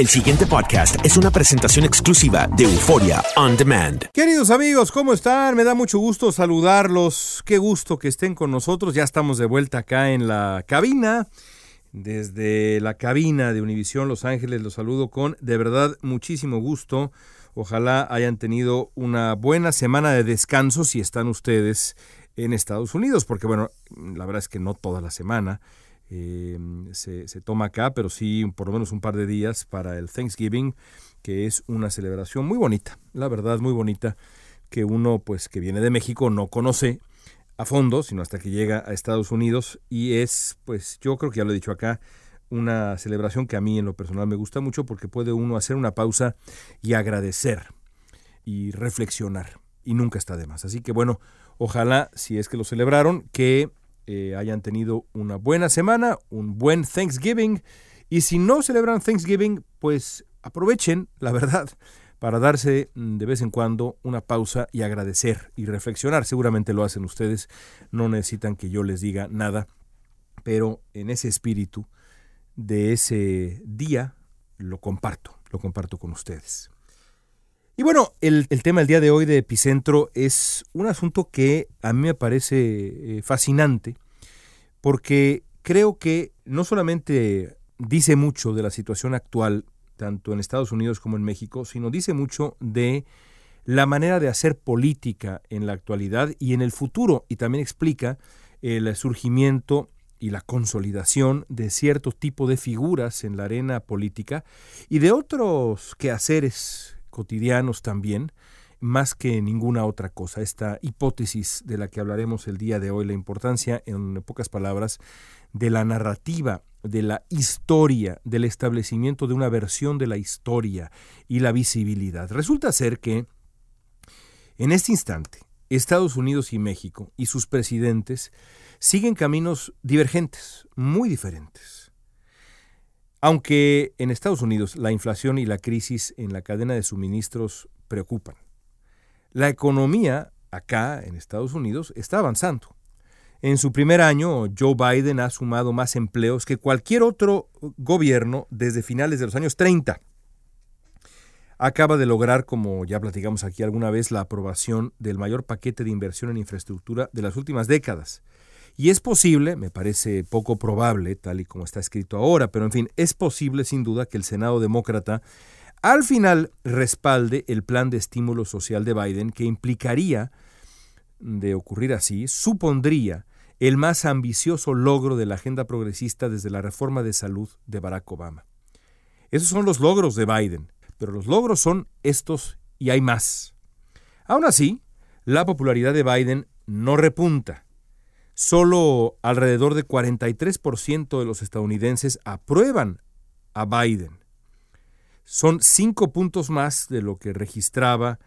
El siguiente podcast es una presentación exclusiva de Euforia On Demand. Queridos amigos, ¿cómo están? Me da mucho gusto saludarlos. Qué gusto que estén con nosotros. Ya estamos de vuelta acá en la cabina. Desde la cabina de Univisión Los Ángeles los saludo con de verdad muchísimo gusto. Ojalá hayan tenido una buena semana de descanso si están ustedes en Estados Unidos, porque bueno, la verdad es que no toda la semana. Eh, se, toma acá, pero sí por lo menos un par de días para el Thanksgiving, que es una celebración muy bonita, la verdad muy bonita, que uno pues que viene de México no conoce a fondo, sino hasta que llega a Estados Unidos y es pues yo creo que ya lo he dicho acá, una celebración que a mí en lo personal me gusta mucho porque puede uno hacer una pausa y agradecer y reflexionar y nunca está de más. Así que bueno, ojalá si es que lo celebraron, que eh, hayan tenido una buena semana, un buen Thanksgiving. Y si no celebran Thanksgiving, pues aprovechen, la verdad, para darse mm, de vez en cuando una pausa y agradecer y reflexionar. Seguramente lo hacen ustedes, no necesitan que yo les diga nada, pero en ese espíritu de ese día lo comparto, lo comparto con ustedes. Y bueno, el, tema del día de hoy de Epicentro es un asunto que a mí me parece eh, fascinante porque creo que no solamente dice mucho de la situación actual, tanto en Estados Unidos como en México, sino dice mucho de la manera de hacer política en la actualidad y en el futuro, y también explica el surgimiento y la consolidación de cierto tipo de figuras en la arena política y de otros quehaceres cotidianos también, más que ninguna otra cosa. Esta hipótesis de la que hablaremos el día de hoy, la importancia, en pocas palabras, de la narrativa, de la historia, del establecimiento de una versión de la historia y la visibilidad. Resulta ser que en este instante, Estados Unidos y México y sus presidentes siguen caminos divergentes, muy diferentes. Aunque en Estados Unidos la inflación y la crisis en la cadena de suministros preocupan, la economía acá en Estados Unidos está avanzando. En su primer año, Joe Biden ha sumado más empleos que cualquier otro gobierno desde finales de los años 30. Acaba de lograr, como ya platicamos aquí alguna vez, la aprobación del mayor paquete de inversión en infraestructura de las últimas décadas. Y es posible, me parece poco probable, tal y como está escrito ahora, pero en fin, es posible sin duda que el Senado demócrata al final respalde el plan de estímulo social de Biden que implicaría, de ocurrir así, supondría el más ambicioso logro de la agenda progresista desde la reforma de salud de Barack Obama. Esos son los logros de Biden, pero los logros son estos y hay más. Aún así, la popularidad de Biden no repunta solo alrededor de 43% de los estadounidenses aprueban a Biden. Son cinco puntos más de lo que registraba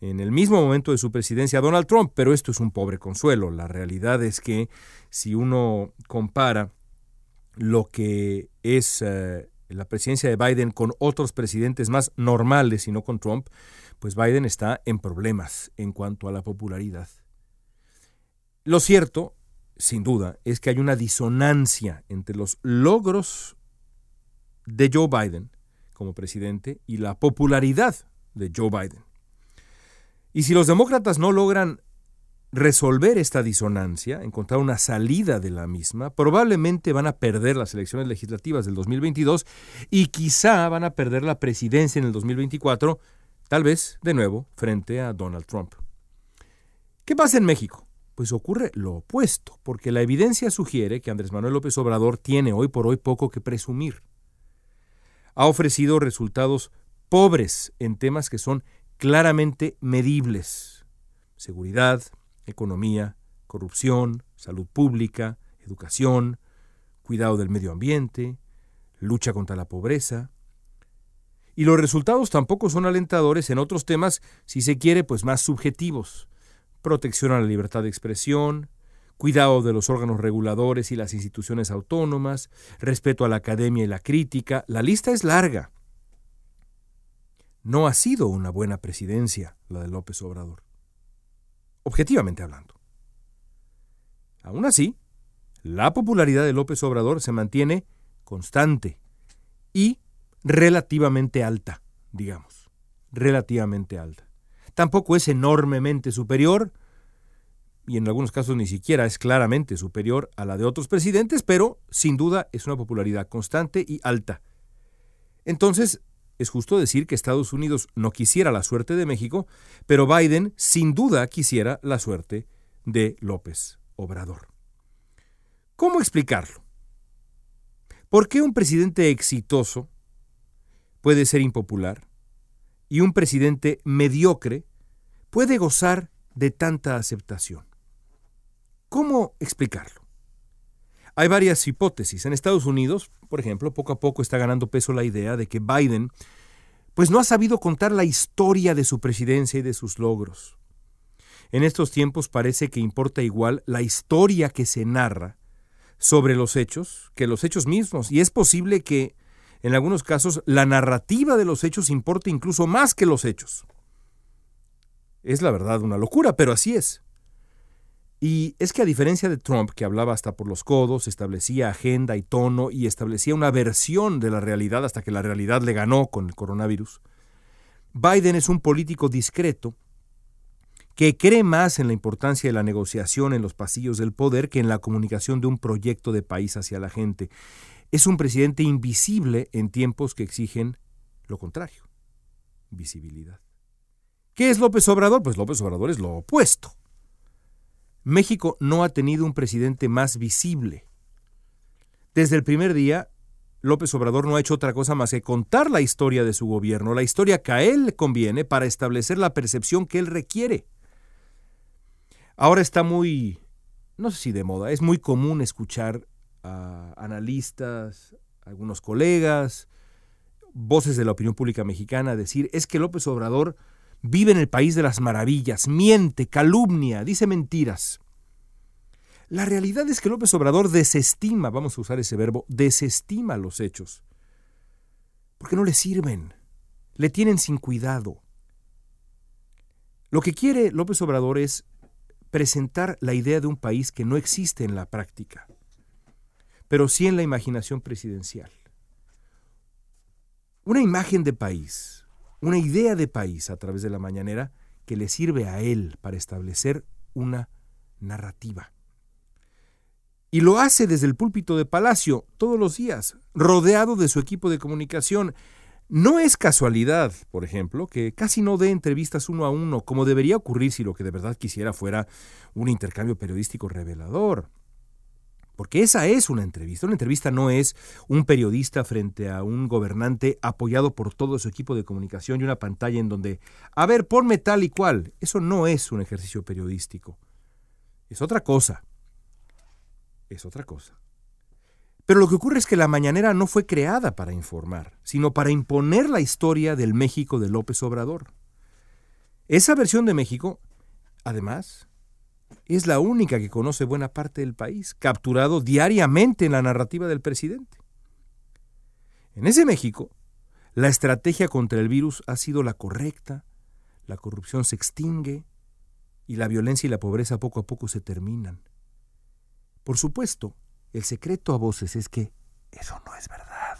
en el mismo momento de su presidencia Donald Trump, pero esto es un pobre consuelo. La realidad es que si uno compara lo que es eh, la presidencia de Biden con otros presidentes más normales y no con Trump, pues Biden está en problemas en cuanto a la popularidad. Lo cierto sin duda, es que hay una disonancia entre los logros de Joe Biden como presidente y la popularidad de Joe Biden. Y si los demócratas no logran resolver esta disonancia, encontrar una salida de la misma, probablemente van a perder las elecciones legislativas del 2022 y quizá van a perder la presidencia en el 2024, tal vez de nuevo frente a Donald Trump. ¿Qué pasa en México? Pues ocurre lo opuesto, porque la evidencia sugiere que Andrés Manuel López Obrador tiene hoy por hoy poco que presumir. Ha ofrecido resultados pobres en temas que son claramente medibles. Seguridad, economía, corrupción, salud pública, educación, cuidado del medio ambiente, lucha contra la pobreza. Y los resultados tampoco son alentadores en otros temas, si se quiere, pues más subjetivos. Protección a la libertad de expresión, cuidado de los órganos reguladores y las instituciones autónomas, respeto a la academia y la crítica, la lista es larga. No ha sido una buena presidencia la de López Obrador, objetivamente hablando. Aún así, la popularidad de López Obrador se mantiene constante y relativamente alta, digamos, relativamente alta. Tampoco es enormemente superior, y en algunos casos ni siquiera es claramente superior a la de otros presidentes, pero sin duda es una popularidad constante y alta. Entonces, es justo decir que Estados Unidos no quisiera la suerte de México, pero Biden sin duda quisiera la suerte de López Obrador. ¿Cómo explicarlo? ¿Por qué un presidente exitoso puede ser impopular y un presidente mediocre puede gozar de tanta aceptación? ¿Cómo explicarlo? Hay varias hipótesis. En Estados Unidos, por ejemplo, poco a poco está ganando peso la idea de que Biden pues no ha sabido contar la historia de su presidencia y de sus logros. En estos tiempos parece que importa igual la historia que se narra sobre los hechos que los hechos mismos, y es posible que en algunos casos la narrativa de los hechos importe incluso más que los hechos. Es la verdad una locura, pero así es. Y es que a diferencia de Trump, que hablaba hasta por los codos, establecía agenda y tono y establecía una versión de la realidad hasta que la realidad le ganó con el coronavirus, Biden es un político discreto que cree más en la importancia de la negociación en los pasillos del poder que en la comunicación de un proyecto de país hacia la gente. Es un presidente invisible en tiempos que exigen lo contrario, visibilidad. ¿Qué es López Obrador? Pues López Obrador es lo opuesto. México no ha tenido un presidente más visible. Desde el primer día, López Obrador no ha hecho otra cosa más que contar la historia de su gobierno, la historia que a él conviene para establecer la percepción que él requiere. Ahora está muy, no sé si de moda, es muy común escuchar a analistas, algunos colegas, voces de la opinión pública mexicana decir, es que López Obrador vive en el país de las maravillas, miente, calumnia, dice mentiras. La realidad es que López Obrador desestima, vamos a usar ese verbo, desestima los hechos, porque no le sirven, le tienen sin cuidado. Lo que quiere López Obrador es presentar la idea de un país que no existe en la práctica, pero sí en la imaginación presidencial. Una imagen de país, una idea de país a través de la mañanera que le sirve a él para establecer una narrativa. Y lo hace desde el púlpito de Palacio todos los días, rodeado de su equipo de comunicación. No es casualidad, por ejemplo, que casi no dé entrevistas uno a uno, como debería ocurrir si lo que de verdad quisiera fuera un intercambio periodístico revelador. Porque esa es una entrevista. Una entrevista no es un periodista frente a un gobernante apoyado por todo su equipo de comunicación y una pantalla en donde, a ver, ponme tal y cual. Eso no es un ejercicio periodístico. Es otra cosa. Es otra cosa. Pero lo que ocurre es que la mañanera no fue creada para informar, sino para imponer la historia del México de López Obrador. Esa versión de México, además, es la única que conoce buena parte del país, capturado diariamente en la narrativa del presidente. En ese México, la estrategia contra el virus ha sido la correcta, la corrupción se extingue y la violencia y la pobreza poco a poco se terminan. Por supuesto, el secreto a voces es que eso no es verdad.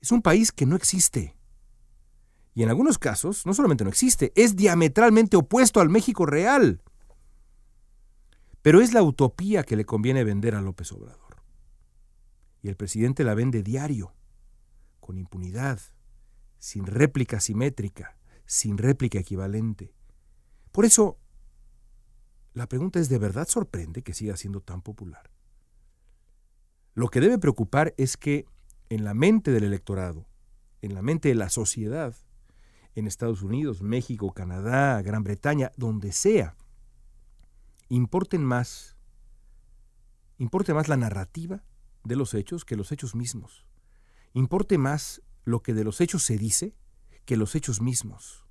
Es un país que no existe. Y en algunos casos, no solamente no existe, es diametralmente opuesto al México real. Pero es la utopía que le conviene vender a López Obrador. Y el presidente la vende diario, con impunidad, sin réplica simétrica, sin réplica equivalente. Por eso, la pregunta es, ¿de verdad sorprende que siga siendo tan popular? Lo que debe preocupar es que en la mente del electorado, en la mente de la sociedad, en Estados Unidos, México, Canadá, Gran Bretaña, donde sea, importen más, importe más la narrativa de los hechos que los hechos mismos. Importe más lo que de los hechos se dice que los hechos mismos.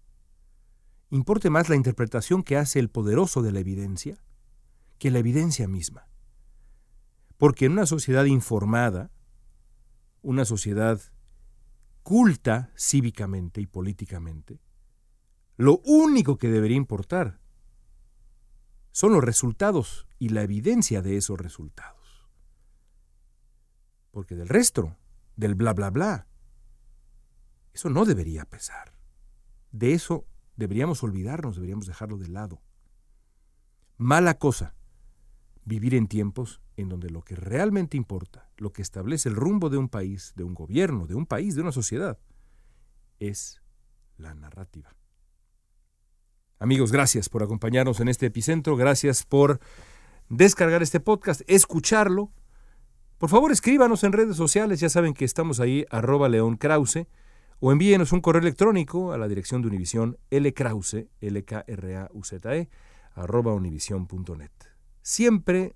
Importe más la interpretación que hace el poderoso de la evidencia que la evidencia misma. Porque en una sociedad informada, una sociedad culta cívicamente y políticamente, lo único que debería importar son los resultados y la evidencia de esos resultados. Porque del resto, del bla bla bla, eso no debería pesar. De eso deberíamos olvidarnos, deberíamos dejarlo de lado. Mala cosa vivir en tiempos en donde lo que realmente importa, lo que establece el rumbo de un país, de un gobierno, de un país, de una sociedad, es la narrativa. Amigos, gracias por acompañarnos en este epicentro, gracias por descargar este podcast, escucharlo. Por favor, escríbanos en redes sociales, ya saben que estamos ahí, arroba León Krause, o envíenos un correo electrónico a la dirección de Univisión lkrause, l k r a u z -E, arroba univision.net. Siempre